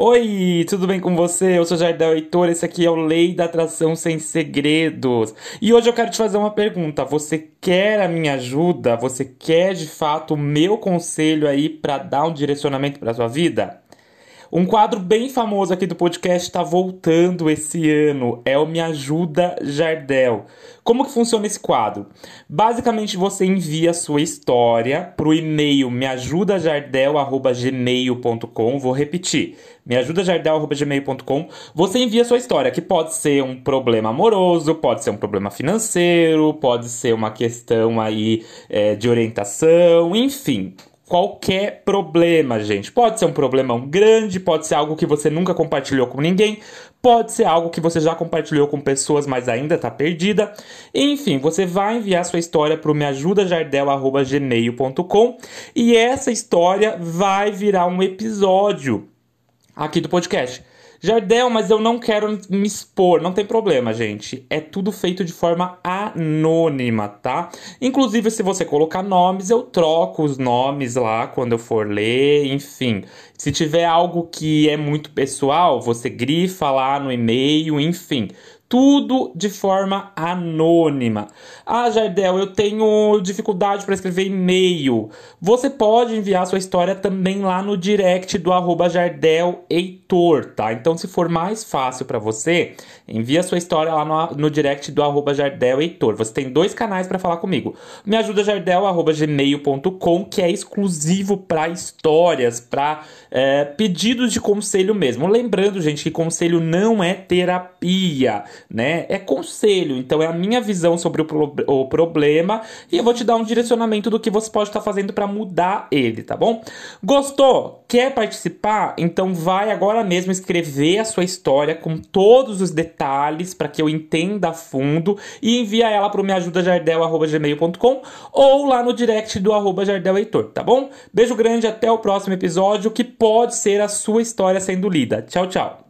Oi, tudo bem com você? Eu sou Jardel Heitor, esse aqui é o Lei da Atração Sem Segredos. E hoje eu quero te fazer uma pergunta. Você quer a minha ajuda? Você quer de fato o meu conselho aí para dar um direcionamento para sua vida? Um quadro bem famoso aqui do podcast está voltando esse ano. É o Me Ajuda Jardel. Como que funciona esse quadro? Basicamente, você envia a sua história para o e-mail meajudajardel.gmail.com. Vou repetir. meajudajardel.gmail.com. Você envia a sua história, que pode ser um problema amoroso, pode ser um problema financeiro, pode ser uma questão aí é, de orientação, enfim qualquer problema, gente. Pode ser um problemão grande, pode ser algo que você nunca compartilhou com ninguém, pode ser algo que você já compartilhou com pessoas, mas ainda está perdida. Enfim, você vai enviar sua história para o meajudajardel@gmail.com e essa história vai virar um episódio aqui do podcast. Jardel, mas eu não quero me expor. Não tem problema, gente. É tudo feito de forma anônima, tá? Inclusive, se você colocar nomes, eu troco os nomes lá quando eu for ler, enfim. Se tiver algo que é muito pessoal, você grifa lá no e-mail, enfim tudo de forma anônima. Ah, Jardel, eu tenho dificuldade para escrever e-mail. Você pode enviar sua história também lá no direct do arroba Jardel Heitor, tá? Então, se for mais fácil para você, envia sua história lá no, no direct do arroba Jardel Heitor. Você tem dois canais para falar comigo. Me ajuda Jardel, arroba gmail.com, que é exclusivo para histórias, para é, pedidos de conselho mesmo. Lembrando, gente, que conselho não é terapia né? É conselho, então é a minha visão sobre o, pro o problema e eu vou te dar um direcionamento do que você pode estar tá fazendo para mudar ele, tá bom? Gostou? Quer participar? Então vai agora mesmo escrever a sua história com todos os detalhes para que eu entenda a fundo e envia ela para o meajudajardel@gmail.com ou lá no direct do arroba jardelheitor, tá bom? Beijo grande, até o próximo episódio que pode ser a sua história sendo lida. Tchau, tchau.